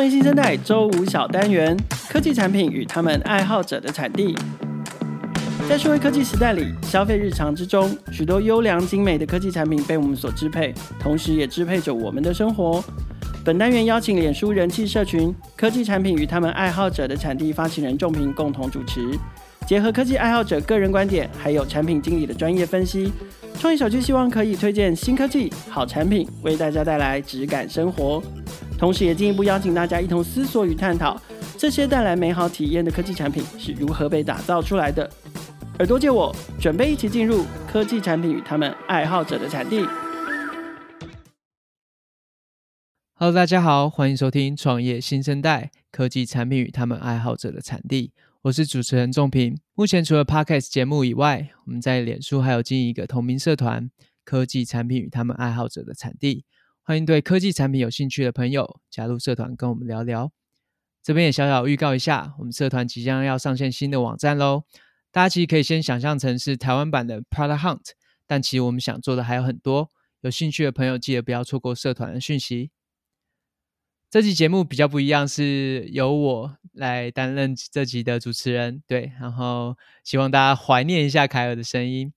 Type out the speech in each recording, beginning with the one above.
欢迎新生代周五小单元：科技产品与他们爱好者的产地。在数位科技时代里，消费日常之中，许多优良精美的科技产品被我们所支配，同时也支配着我们的生活。本单元邀请脸书人气社群“科技产品与他们爱好者的产地”发起人仲平共同主持，结合科技爱好者个人观点，还有产品经理的专业分析，创业小聚希望可以推荐新科技、好产品，为大家带来质感生活。同时，也进一步邀请大家一同思索与探讨，这些带来美好体验的科技产品是如何被打造出来的。耳朵借我，准备一起进入科技产品与他们爱好者的产地。Hello，大家好，欢迎收听创业新生代科技产品与他们爱好者的产地。我是主持人仲平。目前除了 Podcast 节目以外，我们在脸书还有经营一个同名社团——科技产品与他们爱好者的产地。欢迎对科技产品有兴趣的朋友加入社团，跟我们聊聊。这边也小小预告一下，我们社团即将要上线新的网站喽。大家其实可以先想象成是台湾版的 Product Hunt，但其实我们想做的还有很多。有兴趣的朋友记得不要错过社团的讯息。这期节目比较不一样，是由我来担任这集的主持人，对，然后希望大家怀念一下凯尔的声音。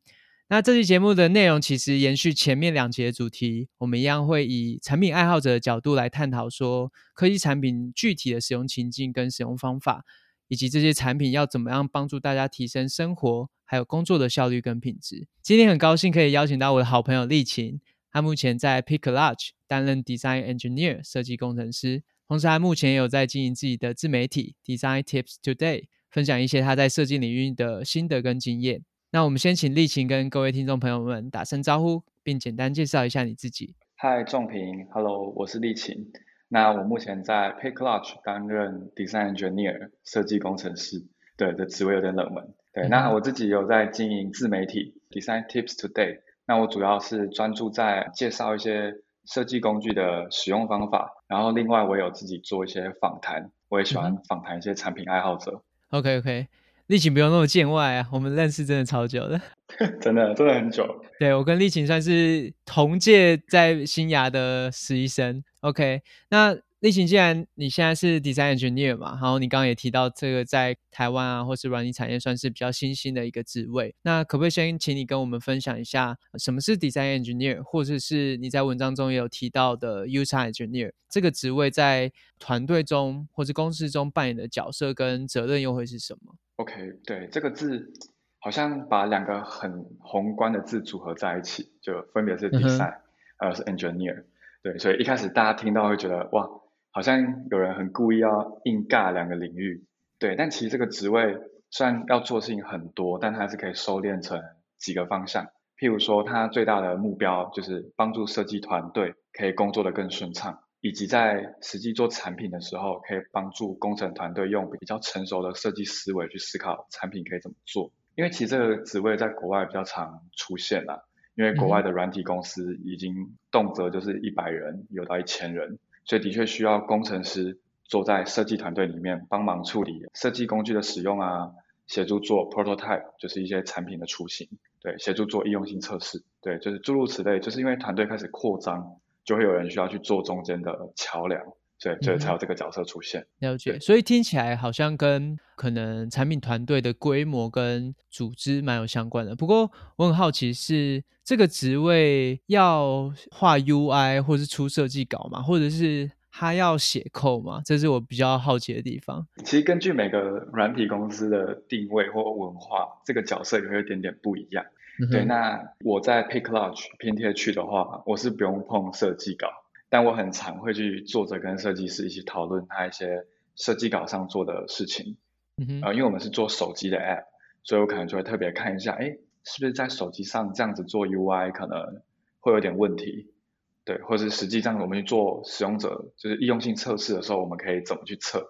那这期节目的内容其实延续前面两集的主题，我们一样会以产品爱好者的角度来探讨说科技产品具体的使用情境跟使用方法，以及这些产品要怎么样帮助大家提升生活还有工作的效率跟品质。今天很高兴可以邀请到我的好朋友丽琴，她目前在 Pick Lodge 担任 Design Engineer 设计工程师，同时他目前也有在经营自己的自媒体 Design Tips Today，分享一些他在设计领域的心得跟经验。那我们先请丽琴跟各位听众朋友们打声招呼，并简单介绍一下你自己。嗨，仲平，Hello，我是丽琴。那我目前在 Pick Lodge 担任 Design Engineer 设计工程师，对，这职位有点冷门。对，嗯、那我自己有在经营自媒体 Design Tips Today，那我主要是专注在介绍一些设计工具的使用方法，然后另外我有自己做一些访谈，我也喜欢访谈一些产品爱好者。嗯、OK OK。丽琴不用那么见外啊，我们认识真的超久了，真的真的很久。对，我跟丽琴算是同届在新芽的实习生。OK，那。丽琴，既然你现在是 design engineer 嘛，然后你刚刚也提到这个在台湾啊，或是软体产业算是比较新兴的一个职位，那可不可以先请你跟我们分享一下什么是 design engineer，或者是你在文章中也有提到的 user engineer 这个职位在团队中或是公司中扮演的角色跟责任又会是什么？OK，对，这个字好像把两个很宏观的字组合在一起，就分别是 design，还有是 engineer。对，所以一开始大家听到会觉得哇。好像有人很故意要硬尬两个领域，对，但其实这个职位虽然要做事情很多，但它是可以收敛成几个方向。譬如说，它最大的目标就是帮助设计团队可以工作的更顺畅，以及在实际做产品的时候，可以帮助工程团队用比较成熟的设计思维去思考产品可以怎么做。因为其实这个职位在国外比较常出现啦，因为国外的软体公司已经动辄就是一百人，有到一千人。所以的确需要工程师坐在设计团队里面帮忙处理设计工具的使用啊，协助做 prototype，就是一些产品的雏形，对，协助做易用性测试，对，就是诸如此类。就是因为团队开始扩张，就会有人需要去做中间的桥梁。对，所以才有这个角色出现。嗯、了解，所以听起来好像跟可能产品团队的规模跟组织蛮有相关的。不过我很好奇是这个职位要画 UI 或是出设计稿嘛？或者是他要写 code 吗？这是我比较好奇的地方。其实根据每个软体公司的定位或文化，这个角色也会有点点不一样。嗯、对，那我在 Pick Lodge 拼贴区的话，我是不用碰设计稿。但我很常会去坐着跟设计师一起讨论他一些设计稿上做的事情，嗯哼，呃，因为我们是做手机的 app，所以我可能就会特别看一下，哎，是不是在手机上这样子做 UI 可能会有点问题，对，或者是实际上我们去做使用者就是易用性测试的时候，我们可以怎么去测，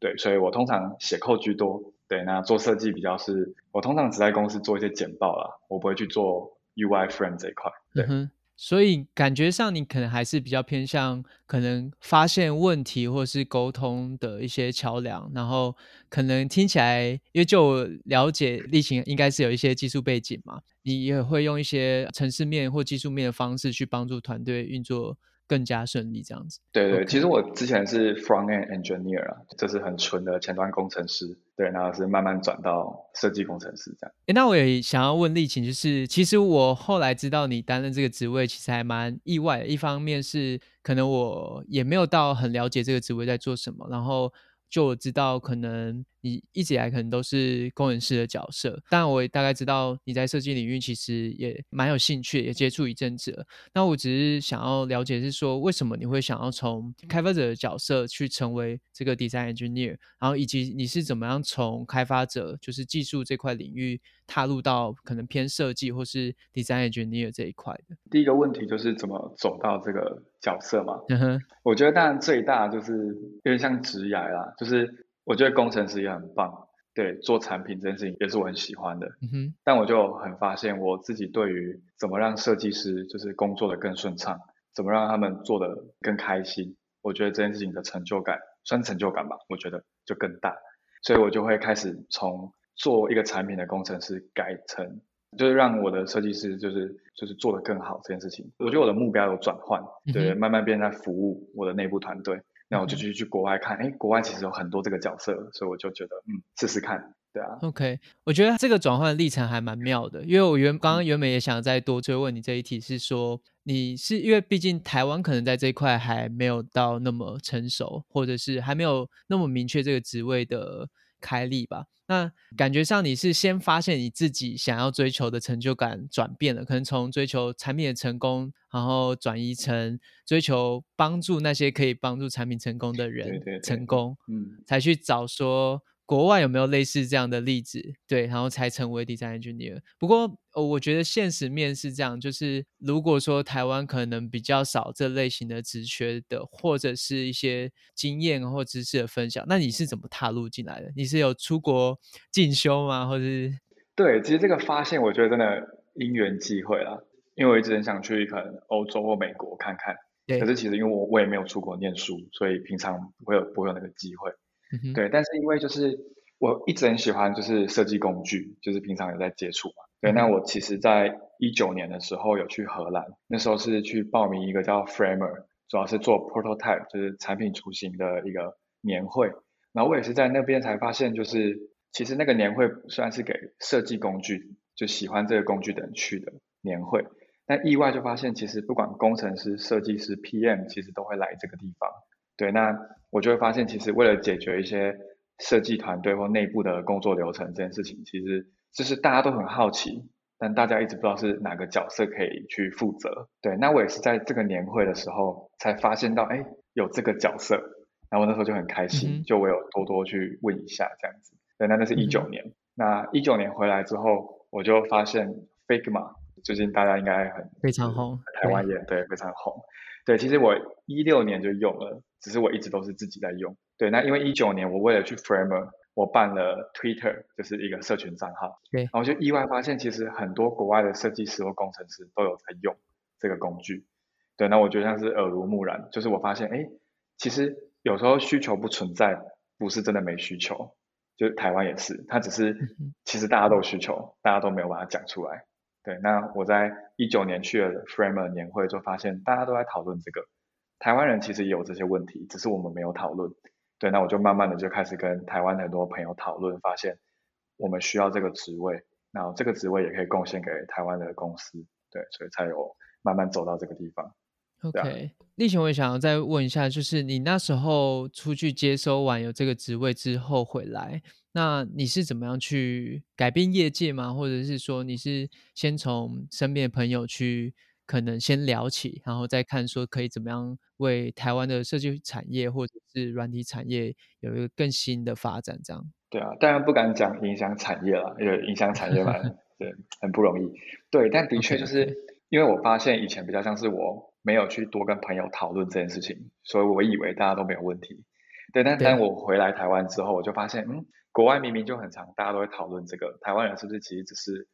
对，所以我通常写 code 居多，对，那做设计比较是，我通常只在公司做一些简报啦，我不会去做 UI frame 这一块，对。嗯所以感觉上，你可能还是比较偏向可能发现问题或是沟通的一些桥梁，然后可能听起来，因为就我了解，丽琴应该是有一些技术背景嘛，你也会用一些城市面或技术面的方式去帮助团队运作更加顺利这样子。对对其实我之前是 front end engineer 啊，就是很纯的前端工程师。对，然后是慢慢转到设计工程师这样。诶，那我也想要问丽琴，就是其实我后来知道你担任这个职位，其实还蛮意外的。一方面是可能我也没有到很了解这个职位在做什么，然后。就我知道，可能你一直以来可能都是工程师的角色，但我也大概知道你在设计领域其实也蛮有兴趣，也接触一阵子了。那我只是想要了解是说，为什么你会想要从开发者的角色去成为这个 design engineer，然后以及你是怎么样从开发者就是技术这块领域踏入到可能偏设计或是 design engineer 这一块的？第一个问题就是怎么走到这个角色嘛？嗯哼，我觉得当然最大就是有点像职涯啦，就是我觉得工程师也很棒，对，做产品这件事情也是我很喜欢的。嗯哼，但我就很发现我自己对于怎么让设计师就是工作的更顺畅，怎么让他们做的更开心，我觉得这件事情的成就感，算成就感吧，我觉得就更大，所以我就会开始从做一个产品的工程师改成。就是让我的设计师就是就是做得更好这件事情，我觉得我的目标有转换，对，慢慢变在服务我的内部团队，那我就去去国外看，哎，国外其实有很多这个角色，所以我就觉得嗯，试试看，对啊。OK，我觉得这个转换的历程还蛮妙的，因为我原刚刚原本也想再多追问你这一题，是说你是因为毕竟台湾可能在这一块还没有到那么成熟，或者是还没有那么明确这个职位的。开立吧，那感觉上你是先发现你自己想要追求的成就感转变了，可能从追求产品的成功，然后转移成追求帮助那些可以帮助产品成功的人成功，对对对，嗯，才去找说。国外有没有类似这样的例子？对，然后才成为 design engineer。不过，呃，我觉得现实面是这样，就是如果说台湾可能比较少这类型的职缺的，或者是一些经验或知识的分享，那你是怎么踏入进来的？你是有出国进修吗？或者是？对，其实这个发现，我觉得真的因缘际会啦，因为我一直很想去可能欧洲或美国看看。对。可是其实因为我我也没有出国念书，所以平常不会有不会有那个机会。嗯、对，但是因为就是我一直很喜欢就是设计工具，就是平常有在接触嘛。对，那我其实在一九年的时候有去荷兰，那时候是去报名一个叫 Framer，主要是做 prototype，就是产品雏形的一个年会。然后我也是在那边才发现，就是其实那个年会虽然是给设计工具，就喜欢这个工具的人去的年会，但意外就发现其实不管工程师、设计师、PM，其实都会来这个地方。对，那我就会发现，其实为了解决一些设计团队或内部的工作流程这件事情，其实就是大家都很好奇，但大家一直不知道是哪个角色可以去负责。对，那我也是在这个年会的时候才发现到，哎，有这个角色，然后那时候就很开心，嗯、就我有多多去问一下这样子。对，那那是一九年，嗯、那一九年回来之后，我就发现 Figma 最近大家应该很非常红，台湾也对，对非常红。对，其实我一六年就用了，只是我一直都是自己在用。对，那因为一九年我为了去 Framer，我办了 Twitter，就是一个社群账号。对，然后就意外发现，其实很多国外的设计师或工程师都有在用这个工具。对，那我觉得像是耳濡目染，就是我发现，哎，其实有时候需求不存在，不是真的没需求。就台湾也是，它只是其实大家都有需求，大家都没有把它讲出来。对，那我在一九年去了 Framer 年会，就发现大家都在讨论这个。台湾人其实也有这些问题，只是我们没有讨论。对，那我就慢慢的就开始跟台湾很多朋友讨论，发现我们需要这个职位，然后这个职位也可以贡献给台湾的公司。对，所以才有慢慢走到这个地方。OK，立青，我也想要再问一下，就是你那时候出去接收完有这个职位之后回来。那你是怎么样去改变业界吗？或者是说你是先从身边的朋友去可能先聊起，然后再看说可以怎么样为台湾的设计产业或者是软体产业有一个更新的发展？这样。对啊，当然不敢讲影响产业了，因为影响产业嘛，对，很不容易。对，但的确就是.因为我发现以前比较像是我没有去多跟朋友讨论这件事情，所以我以为大家都没有问题。对，但但我回来台湾之后，我就发现，嗯。国外明明就很常，大家都会讨论这个。台湾人是不是其实只是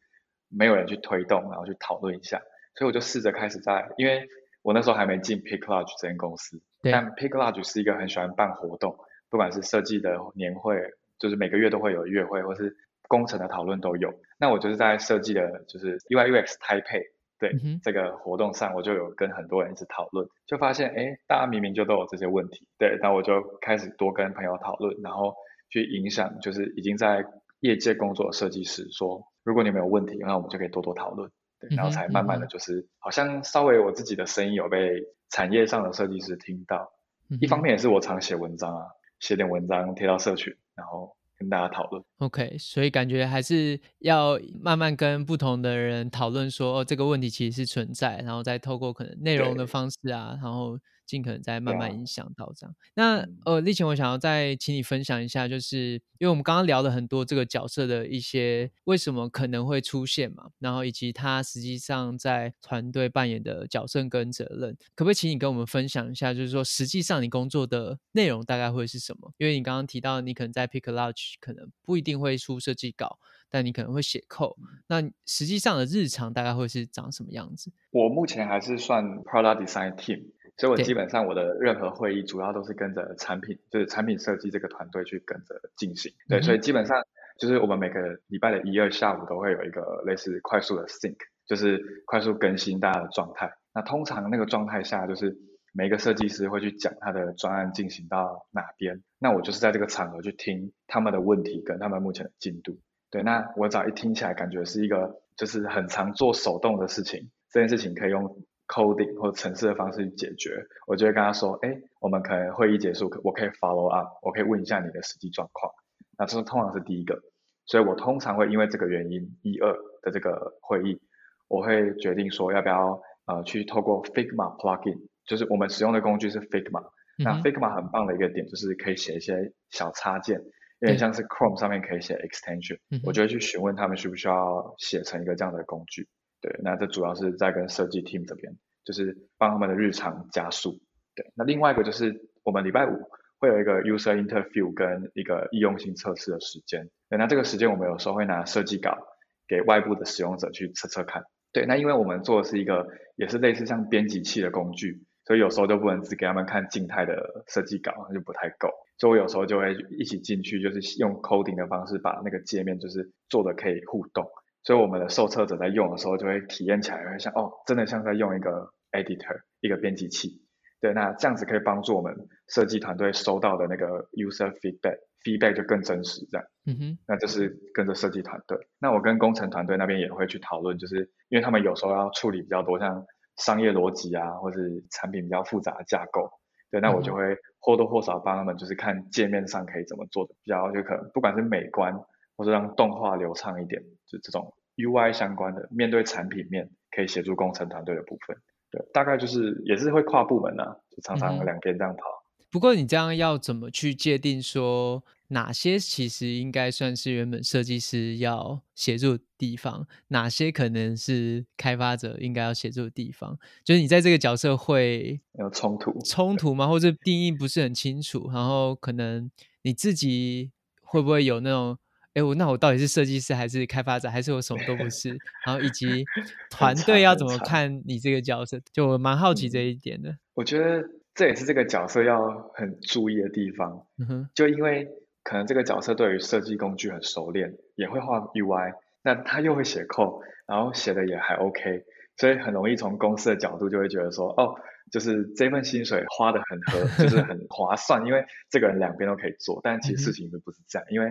没有人去推动，然后去讨论一下？所以我就试着开始在，因为我那时候还没进 Pick Lodge 这间公司，对但 Pick Lodge 是一个很喜欢办活动，不管是设计的年会，就是每个月都会有月会，或是工程的讨论都有。那我就是在设计的，就是 UI UX Taipei 对、嗯、这个活动上，我就有跟很多人一直讨论，就发现哎，大家明明就都有这些问题，对，那我就开始多跟朋友讨论，然后去影响，就是已经在业界工作的设计师说，如果你们有问题，那我们就可以多多讨论，对，然后才慢慢的就是、嗯、好像稍微我自己的声音有被产业上的设计师听到，嗯、一方面也是我常写文章啊，写点文章贴到社群，然后。跟大家讨论，OK，所以感觉还是要慢慢跟不同的人讨论说，说哦，这个问题其实是存在，然后再透过可能内容的方式啊，然后。尽可能再慢慢影响到这样。那呃，立墉，我想要再请你分享一下，就是因为我们刚刚聊了很多这个角色的一些为什么可能会出现嘛，然后以及他实际上在团队扮演的角色跟责任，可不可以请你跟我们分享一下？就是说，实际上你工作的内容大概会是什么？因为你刚刚提到你可能在 PickLodge 可能不一定会出设计稿，但你可能会写 code。那实际上的日常大概会是长什么样子？我目前还是算 Product Design Team。所以我基本上我的任何会议主要都是跟着产品，就是产品设计这个团队去跟着进行。对，所以基本上就是我们每个礼拜的一二下午都会有一个类似快速的 sync，就是快速更新大家的状态。那通常那个状态下，就是每一个设计师会去讲他的专案进行到哪边。那我就是在这个场合去听他们的问题跟他们目前的进度。对，那我只要一听起来感觉是一个就是很常做手动的事情，这件事情可以用。Coding 或者程式的方式去解决，我就会跟他说，哎，我们可能会议结束，我可以 follow up，我可以问一下你的实际状况。那这是通常是第一个，所以我通常会因为这个原因，一二的这个会议，我会决定说要不要呃去透过 Figma plugin，就是我们使用的工具是 Figma，嗯。那 Figma 很棒的一个点就是可以写一些小插件，有点像是 Chrome 上面可以写 extension，嗯。我就会去询问他们需不需要写成一个这样的工具。对，那这主要是在跟设计 team 这边，就是帮他们的日常加速。对，那另外一个就是我们礼拜五会有一个 user interview 跟一个易用性测试的时间。对，那这个时间我们有时候会拿设计稿给外部的使用者去测测看。对，那因为我们做的是一个也是类似像编辑器的工具，所以有时候就不能只给他们看静态的设计稿，那就不太够。所以我有时候就会一起进去，就是用 coding 的方式把那个界面就是做的可以互动。所以我们的受测者在用的时候，就会体验起来会像哦，真的像在用一个 editor，一个编辑器。对，那这样子可以帮助我们设计团队收到的那个 user feedback，feedback 就更真实这样。嗯哼。那就是跟着设计团队。那我跟工程团队那边也会去讨论，就是因为他们有时候要处理比较多像商业逻辑啊，或是产品比较复杂的架构。对，那我就会或多或少帮他们，就是看界面上可以怎么做的比较，就可能不管是美观。或者让动画流畅一点，就这种 UI 相关的，面对产品面可以协助工程团队的部分，对，大概就是也是会跨部门啊，就常常两边这样跑。嗯。不过你这样要怎么去界定说哪些其实应该算是原本设计师要协助的地方，哪些可能是开发者应该要协助的地方？就是你在这个角色会有冲突冲突吗？或者定义不是很清楚，然后可能你自己会不会有那种？哎，我那我到底是设计师还是开发者，还是我什么都不是？然后以及 团队要怎么看你这个角色，就我蛮好奇这一点的。嗯。我觉得这也是这个角色要很注意的地方。嗯哼，就因为可能这个角色对于设计工具很熟练，也会画 UI，那他又会写 code，然后写的也还 OK，所以很容易从公司的角度就会觉得说，哦，就是这份薪水花的很合，就是很 划算，因为这个人两边都可以做。但其实事情并不是这样，因为。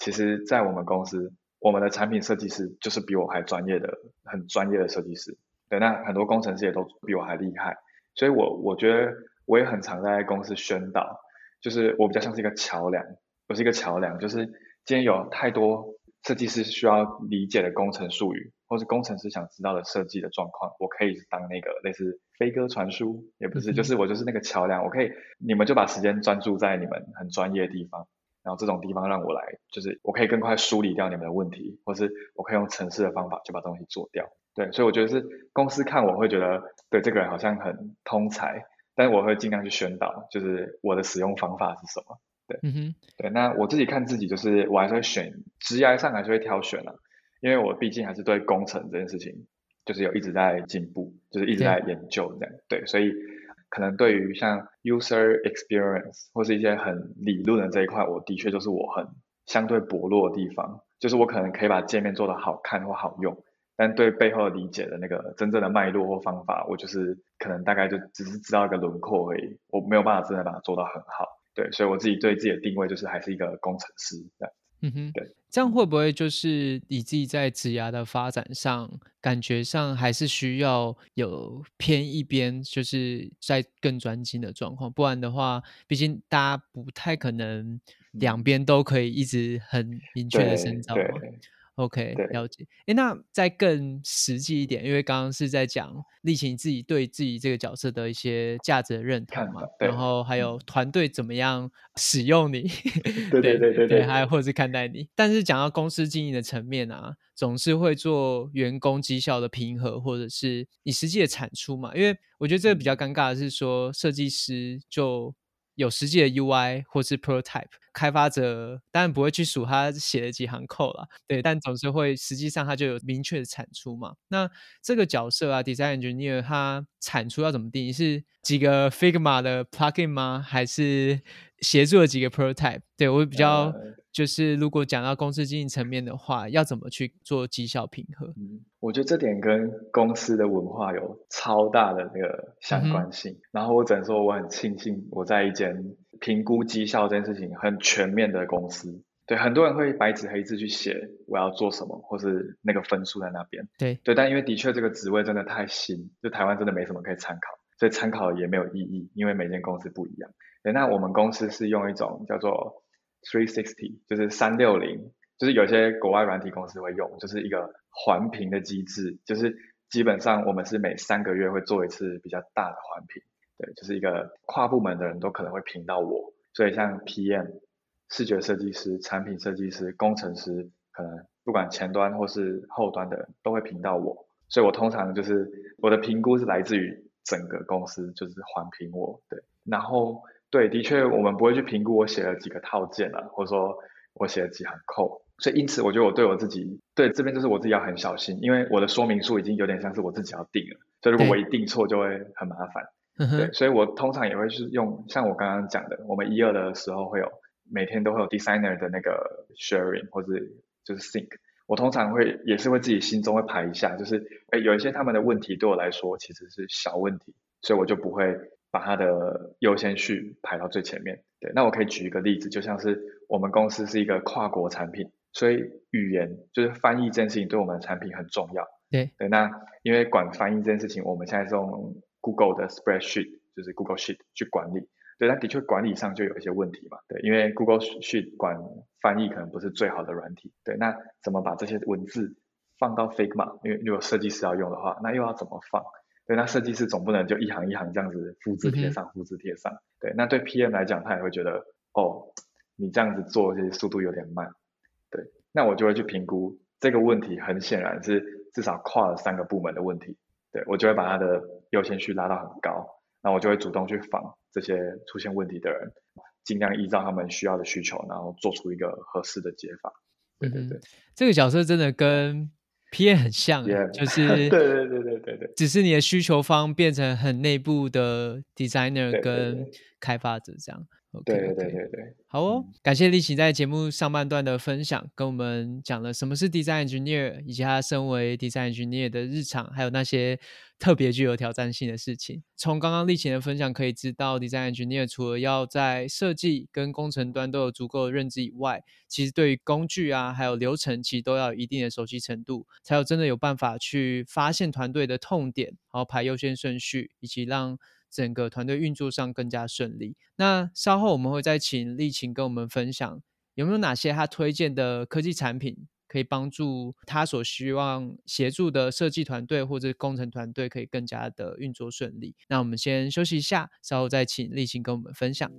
其实，在我们公司，我们的产品设计师就是比我还专业的，很专业的设计师。对，那很多工程师也都比我还厉害。所以我我觉得我也很常在公司宣导，就是我比较像是一个桥梁，我是一个桥梁，就是今天有太多设计师需要理解的工程术语，或是工程师想知道的设计的状况，我可以当那个类似飞鸽传书，也不是，就是我就是那个桥梁，我可以，你们就把时间专注在你们很专业的地方。然后这种地方让我来，就是我可以更快梳理掉你们的问题，或是我可以用程式的方法就把东西做掉。对，所以我觉得是公司看我会觉得，对这个人好像很通才，但是我会尽量去宣导，就是我的使用方法是什么。对，嗯哼，对。那我自己看自己，就是我还是会选，职业上还是会挑选啊，因为我毕竟还是对工程这件事情，就是有一直在进步，就是一直在研究这样。对，对，所以。可能对于像 user experience 或是一些很理论的这一块，我的确就是我很相对薄弱的地方，就是我可能可以把界面做得好看或好用，但对背后理解的那个真正的脉络或方法，我就是可能大概就只是知道一个轮廓而已，我没有办法真的把它做到很好。对，所以我自己对自己的定位就是还是一个工程师这样。嗯哼，对，这样会不会就是你自己在职涯的发展上，感觉上还是需要有偏一边，就是在更专精的状况，不然的话，毕竟大家不太可能两。边都可以一直很明确的深造嘛。OK，了解。诶，那再更实际一点，因为刚刚是在讲丽琴自己对自己这个角色的一些价值的认同嘛，然后还有团队怎么样使用你，对对对对对，还有或者是看待你。但是讲到公司经营的层面啊，总是会做员工绩效的评核，或者是你实际的产出嘛。因为我觉得这个比较尴尬的是说，设计师就。有实际的 UI 或是 prototype，开发者当然不会去数他写了几行 code 啦，对，但总是会实际上他就有明确的产出嘛。那这个角色啊，design engineer，他产出要怎么定义？是几个 Figma 的 plugin 吗？还是协助了几个 prototype？对，我会比较。Uh... 就是如果讲到公司经营层面的话，要怎么去做绩效评核？嗯，我觉得这点跟公司的文化有超大的那个相关性。嗯、然后我只能说，我很庆幸我在一间评估绩效这件事情很全面的公司。对，很多人会白纸黑字去写我要做什么，或是那个分数在那边。对对，但因为的确这个职位真的太新，就台湾真的没什么可以参考，所以参考也没有意义，因为每间公司不一样。对，那我们公司是用一种叫做 Three sixty 就是三六零，就是有些国外软体公司会用，就是一个环评的机制，就是基本上我们是每三个月会做一次比较大的环评，对，就是一个跨部门的人都可能会评到我，所以像 PM、视觉设计师、产品设计师、工程师，可能不管前端或是后端的人都会评到我，所以我通常就是我的评估是来自于整个公司，就是环评我，对，然后。对，的确，我们不会去评估我写了几个套件啊，或者说我写了几行 code，所以因此我觉得我对我自己，对这边就是我自己要很小心，因为我的说明书已经有点像是我自己要定了，所以如果我一定错就会很麻烦。对，所以我通常也会是用像我刚刚讲的，我们一二的时候会有每天都会有 designer 的那个 sharing 或者就是 sink 我通常会也是会自己心中会排一下，就是诶有一些他们的问题对我来说其实是小问题，所以我就不会。把它的优先序排到最前面。对，那我可以举一个例子，就像是我们公司是一个跨国产品，所以语言就是翻译这件事情对我们的产品很重要。对对，那因为管翻译这件事情，我们现在是用 Google 的 Spreadsheet，就是 Google Sheet 去管理。对，那的确管理上就有一些问题嘛。对，因为 Google Sheet 管翻译可能不是最好的软体。对，那怎么把这些文字放到 Figma？因为如果设计师要用的话，那又要怎么放？对，那设计师总不能就一行一行这样子复制贴上，复制贴上。对，那对 PM 来讲，他也会觉得，哦，你这样子做这些速度有点慢。对，那我就会去评估这个问题，很显然是至少跨了三个部门的问题。对，我就会把他的优先序拉到很高，那我就会主动去访这些出现问题的人，尽量依照他们需要的需求，然后做出一个合适的解法。对对对，这个角色真的跟。P A 很像，yeah. 就是 对对对对对对，只是你的需求方变成很内部的 designer 跟开发者这样。对对对对对对，好哦，嗯、感谢力勤在节目上半段的分享，跟我们讲了什么是 design engineer，以及他身为 design engineer 的日常，还有那些特别具有挑战性的事情。从刚刚力勤的分享可以知道，design engineer 除了要在设计跟工程端都有足够的认知以外，其实对于工具啊，还有流程，其实都要有一定的熟悉程度，才有真的有办法去发现团队的痛点，然后排优先顺序，以及让整个团队运作上更加顺利。那稍后我们会再请丽琴跟我们分享，有没有哪些他推荐的科技产品，可以帮助他所希望协助的设计团队或者工程团队可以更加的运作顺利。那我们先休息一下，稍后再请丽琴跟我们分享。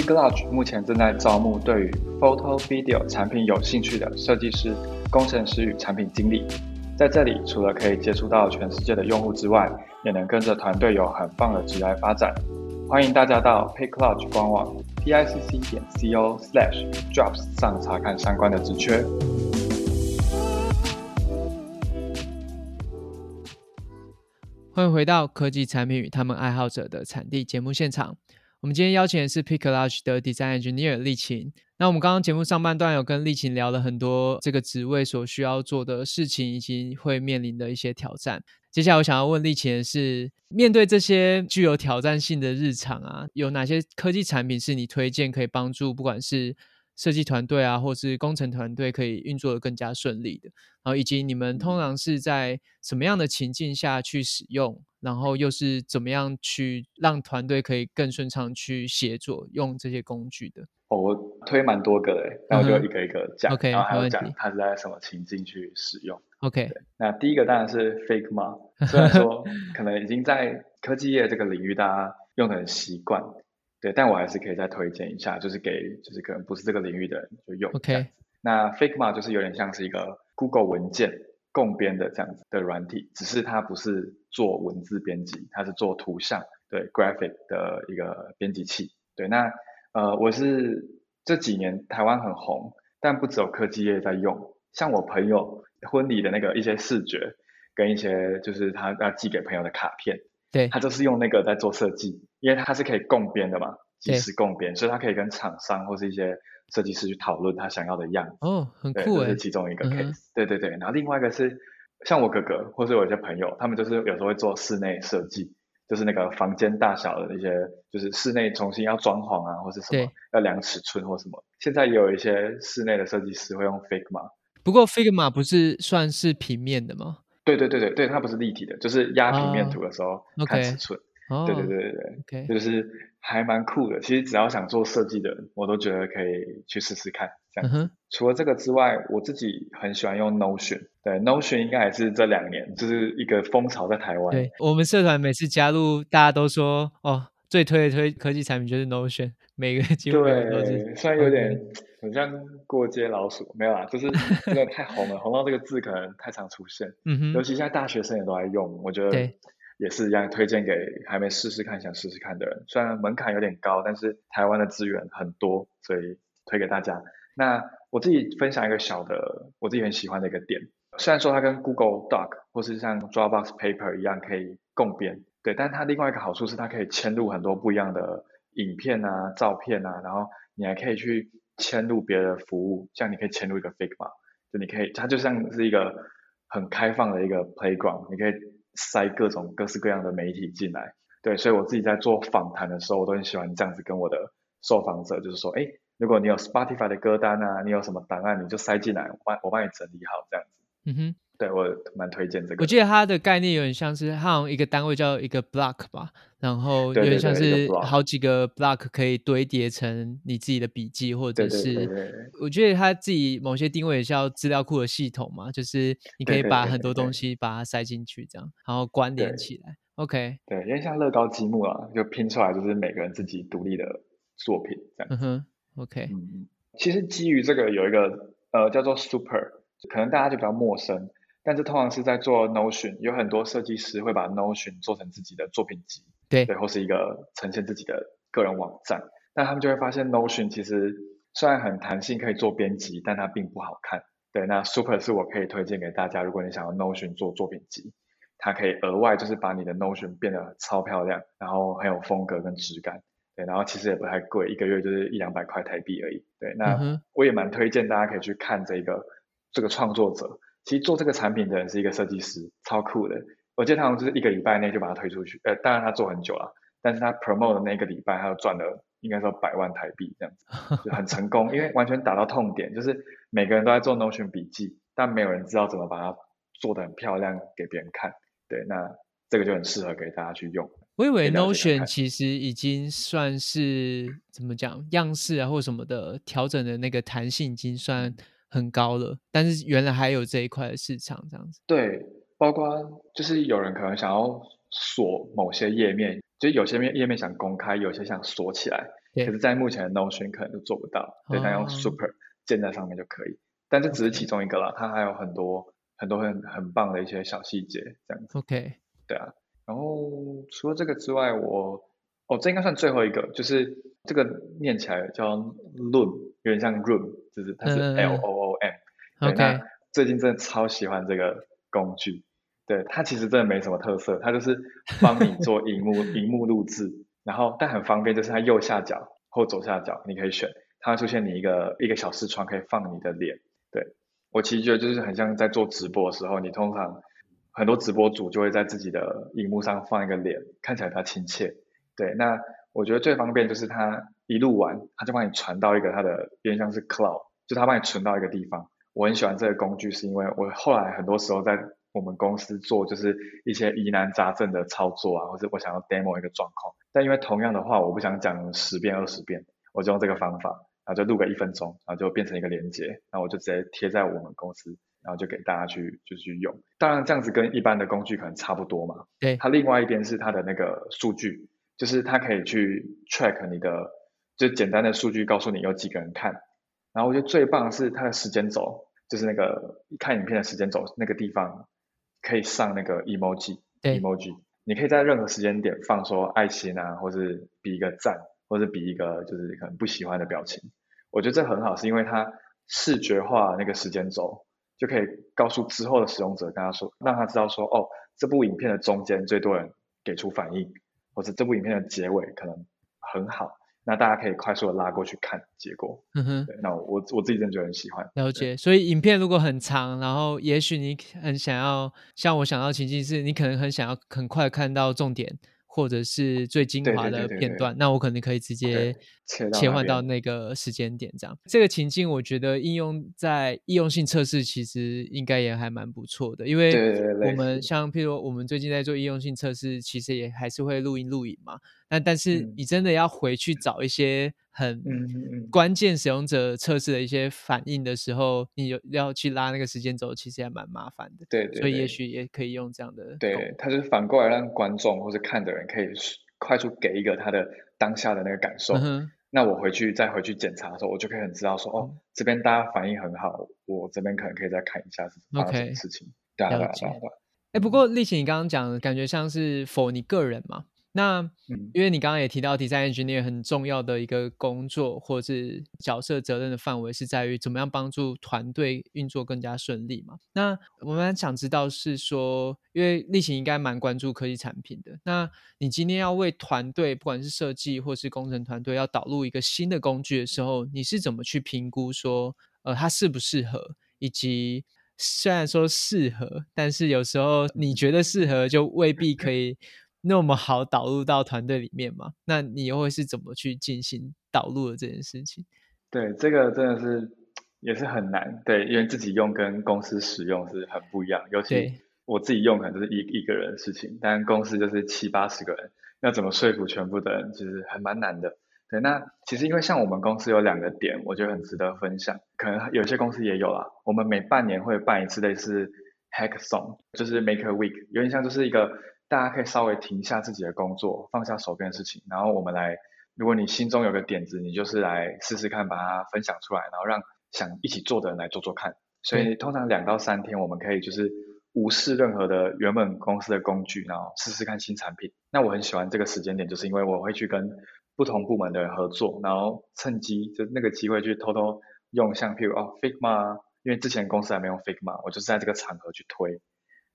Pig Lodge 目前正在招募对于 Photo Video 产品有兴趣的设计师、工程师与产品经理。在这里，除了可以接触到全世界的用户之外，也能跟着团队有很棒的职业发展。欢迎大家到 Piclodge 官网 picc 点 co slash jobs 上查看相关的职缺。欢迎回到科技产品与他们爱好者的产地节目现场。我们今天邀请的是 Picklodge 的 Design Engineer 丽琴。那我们刚刚节目上半段有跟丽琴聊了很多这个职位所需要做的事情，以及会面临的一些挑战。接下来我想要问丽琴的是，面对这些具有挑战性的日常啊，有哪些科技产品是你推荐可以帮助不管是设计团队啊，或是工程团队可以运作的更加顺利的，然后以及你们通常是在什么样的情境下去使用，然后又是怎么样去让团队可以更顺畅去协作用这些工具的？哦，我推蛮多个的，然后就一个一个讲，uh-huh. 然后还有讲它是在什么情境去使用。OK，那第一个当然是 Figma，虽然说 可能已经在科技业这个领域大家用的很习惯。对，但我还是可以再推荐一下，就是给就是可能不是这个领域的人就用。OK，那 Figma 就是有点像是一个 Google 文件共编的这样子的软体，只是它不是做文字编辑，它是做图像对 Graphic 的一个编辑器。对，那呃我是这几年台湾很红，但不只有科技业在用，像我朋友婚礼的那个一些视觉跟一些就是他要寄给朋友的卡片。对，他就是用那个在做设计，因为它是可以共编的嘛，即时共编，所以他可以跟厂商或是一些设计师去讨论他想要的样子。哦，很酷诶，这是其中一个 case。嗯。对对对，然后另外一个是像我哥哥或是我一些朋友，他们就是有时候会做室内设计，就是那个房间大小的一些，就是室内重新要装潢啊，或是什么要量尺寸或什么。现在也有一些室内的设计师会用 Figma。不过 Figma 不是算是平面的吗？对对对对对，它不是立体的，就是压平面图的时候看尺寸。Oh, 对对对对对.就是还蛮酷的。其实只要想做设计的人，我都觉得可以去试试看。这样子、嗯，除了这个之外，我自己很喜欢用 Notion。对，Notion 应该也是这两年就是一个风潮在台湾。对，我们社团每次加入，大家都说哦，最推的推科技产品就是 Notion，每个机会都是。对，虽然有点很像过街老鼠，没有啦，就是真的太红了，红到这个字可能太常出现。嗯哼。尤其现在大学生也都在用，我觉得。也是一样，推荐给还没试试看、想试试看的人。虽然门槛有点高，但是台湾的资源很多，所以推给大家。那我自己分享一个小的，我自己很喜欢的一个点。虽然说它跟 Google Doc 或是像 Dropbox Paper 一样可以共编，对，但它另外一个好处是它可以嵌入很多不一样的影片啊、照片啊，然后你还可以去嵌入别的服务，像你可以嵌入一个 Figma，就你可以，它就像是一个很开放的一个 playground，你可以。塞各种各式各样的媒体进来，对，所以我自己在做访谈的时候，我都很喜欢这样子跟我的受访者，就是说，哎，如果你有 Spotify 的歌单啊，你有什么档案，你就塞进来，我帮我帮你整理好这样子。嗯哼。对，我蛮推荐这个。我记得它的概念有点像是，它好像一个单位叫一个 block 吧，然后有点像是好几个 block 可以堆叠成你自己的笔记，或者是，我觉得它自己某些定位也是要资料库的系统嘛，就是你可以把很多东西把它塞进去，这样，然后关联起来。OK。对，因为像乐高积木啊，就拼出来就是每个人自己独立的作品这样。嗯哼。OK。嗯，其实基于这个有一个呃叫做 Super，可能大家就比较陌生。但是通常是在做 Notion，有很多设计师会把 Notion 做成自己的作品集，对，对，或是一个呈现自己的个人网站。但他们就会发现 Notion 其实虽然很弹性，可以做编辑，但它并不好看。对，那 Super 是我可以推荐给大家，如果你想要 Notion 做作品集，它可以额外就是把你的 Notion 变得超漂亮，然后很有风格跟质感。对，然后其实也不太贵，一个月就是一两百块台币而已。对，那我也蛮推荐大家可以去看这个这个创作者。其实做这个产品的人是一个设计师，超酷的。我记得他好像就是一个礼拜内就把它推出去，呃，当然他做很久了，但是他 promote 的那个礼拜，他就赚了应该说百万台币这样子，就很成功，因为完全打到痛点，就是每个人都在做 Notion 笔记，但没有人知道怎么把它做得很漂亮给别人看。对，那这个就很适合给大家去用。我以为 Notion 其实已经算是怎么讲样式啊或什么的调整的那个弹性已经算。很高了，但是原来还有这一块的市场这样子。对，包括就是有人可能想要锁某些页面，就有些面页面想公开，有些想锁起来。可是，在目前的 Notion 可能都做不到，对，他用 Super 建在上面就可以。但这只是其中一个啦，它还有很多很多很很棒的一些小细节这样子。OK，对啊。然后除了这个之外，我哦，这应该算最后一个，就是这个念起来叫 Loom，有点像 Room，就是它是 L O O M。对，okay. 那最近真的超喜欢这个工具，对，它其实真的没什么特色，它就是帮你做荧幕 荧幕录制，然后但很方便，就是它右下角或左下角你可以选，它会出现你一个一个小视窗，可以放你的脸。对，我其实觉得就是很像在做直播的时候，你通常很多直播主就会在自己的荧幕上放一个脸，看起来比较亲切。对，那我觉得最方便就是它一录完，它就帮你传到一个它的边像是 cloud，就它帮你存到一个地方。我很喜欢这个工具，是因为我后来很多时候在我们公司做就是一些疑难杂症的操作啊，或者我想要 demo 一个状况，但因为同样的话我不想讲十遍二十遍，我就用这个方法，然后就录个一分钟，然后就变成一个连接，然后我就直接贴在我们公司，然后就给大家去就去用。当然这样子跟一般的工具可能差不多嘛。对。它另外一边是它的那个数据，就是它可以去 track 你的，就简单的数据告诉你有几个人看，然后我觉得最棒的是它的时间轴，就是那个看影片的时间轴那个地方。可以上那个 emoji，emoji，你可以在任何时间点放说爱心啊，或是比一个赞，或是比一个就是可能不喜欢的表情。我觉得这很好，是因为它视觉化那个时间轴，就可以告诉之后的使用者，跟他说，让他知道说，哦，这部影片的中间最多人给出反应，或者这部影片的结尾可能很好。那大家可以快速的拉过去看结果。嗯哼，对，那我我自己真的就很喜欢。了解，所以影片如果很长，然后也许你很想要，像我想到情境是，你可能很想要很快看到重点。或者是最精华的片段，那我可能可以直接切换到那个时间点，这样。这个情境我觉得应用在易用性测试，其实应该也还蛮不错的，因为我们像譬如我们最近在做易用性测试，其实也还是会录音录影嘛。那但是你真的要回去找一些。很关键使用者测试的一些反应的时候，你有要去拉那个时间轴，其实还蛮麻烦的。对，对，对，所以也许也可以用这样的。对，它就是反过来让观众或者看的人可以快速给一个他的当下的那个感受。嗯、那我回去再回去检查的时候，我就可以很知道说，哦，这边大家反应很好，我这边可能可以再看一下是发生什么事情。Okay, 对啊，对啊，对啊。哎、欸，不过丽琴，你刚刚讲的感觉像是 for 你个人嘛？那，因为你刚刚也提到，Design Engineer 很重要的一个工作或是角色责任的范围是在于怎么样帮助团队运作更加顺利嘛？那我们想知道是说，因为立行应该蛮关注科技产品的，那你今天要为团队，不管是设计或是工程团队，要导入一个新的工具的时候，你是怎么去评估说，呃，它适不适合，以及虽然说适合，但是有时候你觉得适合，就未必可以。那么好导入到团队里面吗？那你又会是怎么去进行导入的这件事情？对，这个真的是也是很难。对，因为自己用跟公司使用是很不一样。尤其我自己用可能就是一一个人的事情，但公司就是七八十个人，要怎么说服全部的人，其实还蛮难的。对，那其实因为像我们公司有两个点，我觉得很值得分享。可能有些公司也有啦。我们每半年会办一次类似 Hackathon，就是 Maker Week，有点像就是一个。大家可以稍微停下自己的工作，放下手边的事情，然后我们来，如果你心中有个点子，你就是来试试看，把它分享出来，然后让想一起做的人来做做看。所以通常两到三天，我们可以就是无视任何的原本公司的工具，然后试试看新产品。那我很喜欢这个时间点，就是因为我会去跟不同部门的人合作，然后趁机就那个机会去偷偷用，像譬如哦 Figma，因为之前公司还没用 Figma，我就是在这个场合去推。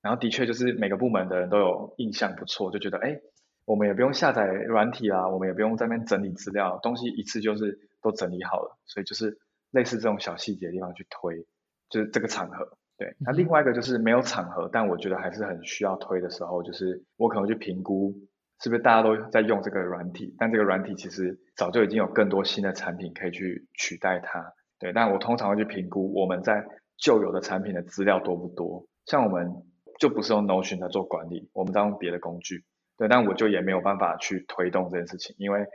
然后的确就是每个部门的人都有印象不错，就觉得哎，我们也不用下载软体啦，我们也不用在那边整理资料，东西一次就是都整理好了，所以就是类似这种小细节的地方去推，就是这个场合。对，那另外一个就是没有场合，但我觉得还是很需要推的时候，就是我可能去评估是不是大家都在用这个软体，但这个软体其实早就已经有更多新的产品可以去取代它。对，但我通常会去评估我们在旧有的产品的资料多不多，像我们。就不是用 Notion 来做管理，我们在用别的工具，对，但我就也没有办法去推动这件事情，因为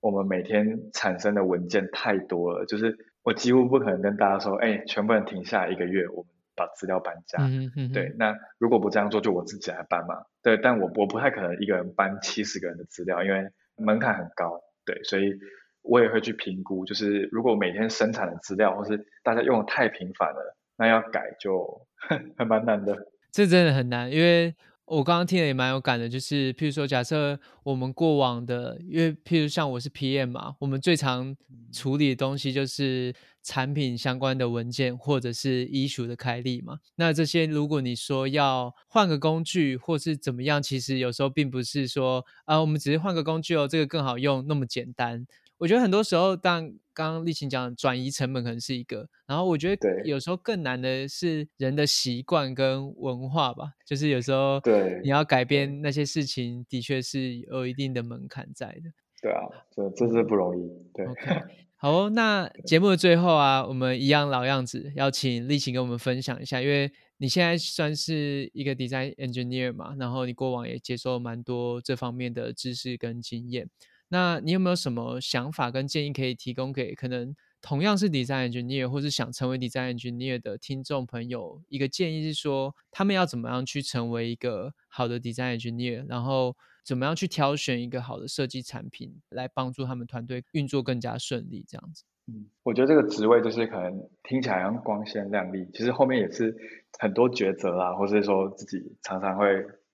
我们每天产生的文件太多了，就是我几乎不可能跟大家说，哎，全部人停下来一个月，我们把资料搬家，嗯嗯，对，那如果不这样做，就我自己来搬嘛，对，但我我不太可能一个人搬七十个人的资料，因为门槛很高，对，所以我也会去评估，就是如果每天生产的资料或是大家用的太频繁了，那要改就 还蛮难的。这真的很难，因为我刚刚听了也蛮有感的，就是譬如说，假设我们过往的，因为譬如像我是 PM 嘛，我们最常处理的东西就是产品相关的文件或者是 issue 的开立嘛。那这些如果你说要换个工具或是怎么样，其实有时候并不是说啊，我们只是换个工具哦，这个更好用那么简单。我觉得很多时候，当刚刚丽琴讲转移成本可能是一个，然后我觉得有时候更难的是人的习惯跟文化吧，就是有时候对你要改变那些事情，的确是有一定的门槛在的。对啊，这这是不容易。对，okay. 好哦，那 节目的最后啊，我们一样老样子，邀请丽琴跟我们分享一下，因为你现在算是一个 design engineer 嘛，然后你过往也接受蛮多这方面的知识跟经验。那你有没有什么想法跟建议可以提供给可能同样是 design engineer 或是想成为 design engineer 的听众朋友？一个建议是说，他们要怎么样去成为一个好的 design engineer，然后怎么样去挑选一个好的设计产品，来帮助他们团队运作更加顺利，这样子。嗯，我觉得这个职位就是可能听起来很光鲜亮丽，其实后面也是很多抉择啊，或是说自己常常会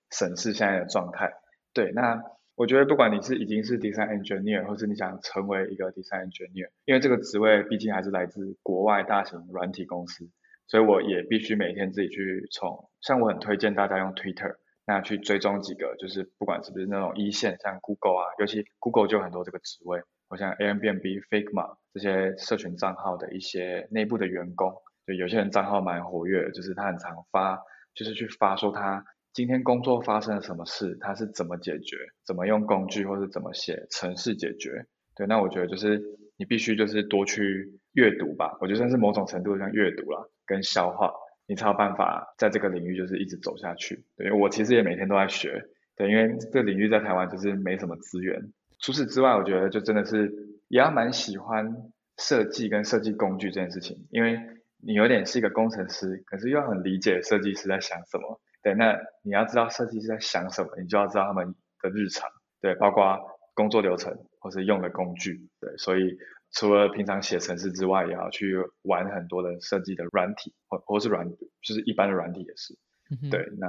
审视现在的状态。对，那。我觉得不管你是已经是 design engineer，或是你想成为一个 design engineer，因为这个职位毕竟还是来自国外大型软体公司，所以我也必须每天自己去从，像我很推荐大家用 Twitter，那去追踪几个，就是不管是不是那种一线，像 Google 啊，尤其 Google 就很多这个职位，我像 Airbnb、Figma 这些社群账号的一些内部的员工，就有些人账号蛮活跃，就是他很常发，就是去发说他。今天工作发生了什么事？他是怎么解决？怎么用工具，或是怎么写程式解决？对，那我觉得就是你必须就是多去阅读吧。我觉得算是某种程度像阅读啦，跟消化，你才有办法在这个领域就是一直走下去。对，因为我其实也每天都在学。对，因为这领域在台湾就是没什么资源。除此之外，我觉得就真的是也要蛮喜欢设计跟设计工具这件事情，因为你有点是一个工程师，可是又很理解设计师在想什么。对，那你要知道设计师在想什么，你就要知道他们的日常，对，包括工作流程或是用的工具，对，所以除了平常写程式之外，也要去玩很多的设计的软体，或或是软，就是一般的软体也是，嗯、对，那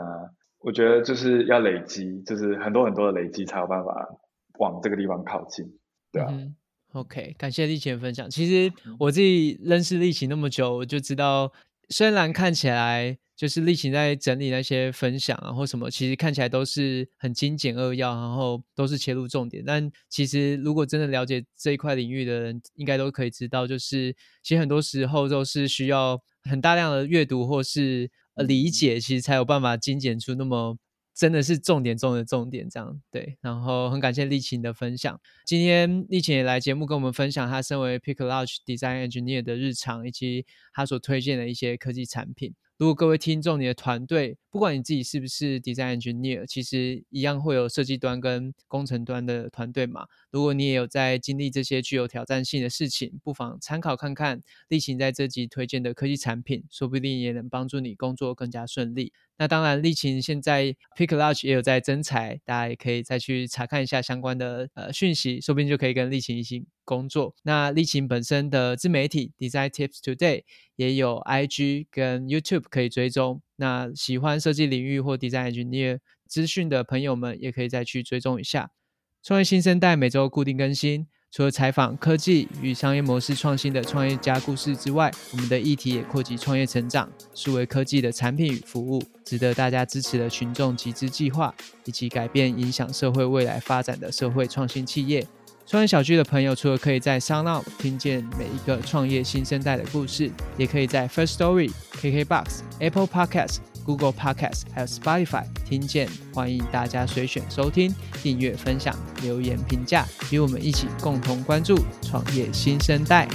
我觉得就是要累积，就是很多很多的累积才有办法往这个地方靠近，对啊。嗯、OK，感谢立秦的分享。其实我自己认识立秦那么久，我就知道，虽然看起来。就是立秦在整理那些分享啊，或什么，其实看起来都是很精简扼要，然后都是切入重点。但其实如果真的了解这一块领域的人，应该都可以知道，就是其实很多时候都是需要很大量的阅读或是理解，其实才有办法精简出那么。真的是重点中的重点，这样对。然后很感谢立秦的分享。今天立秦也来节目跟我们分享他身为 PicLodge Design Engineer 的日常，以及他所推荐的一些科技产品。如果各位听众，你的团队，不管你自己是不是 Design Engineer，其实一样会有设计端跟工程端的团队嘛。如果你也有在经历这些具有挑战性的事情，不妨参考看看立秦在这集推荐的科技产品，说不定也能帮助你工作更加顺利。那当然，立秦现在 Pick Lodge 也有在征才，大家也可以再去查看一下相关的呃讯息，说不定就可以跟立秦一起工作。那丽琴本身的自媒体 Design Tips Today 也有 IG 跟 YouTube 可以追踪。那喜欢设计领域或 Design Engineer 资讯的朋友们，也可以再去追踪一下。创业新生代每周固定更新。除了采访科技与商业模式创新的创业家故事之外，我们的议题也扩及创业成长、数位科技的产品与服务，值得大家支持的群众集资计划，以及改变影响社会未来发展的社会创新企业。创业小聚的朋友，除了可以在 SoundOn 听见每一个创业新生代的故事，也可以在 First Story、KKBox、Apple Podcast。Google Podcast 还有 Spotify，听见，欢迎大家随选收听、订阅、分享、留言、评价，与我们一起共同关注创业新生代。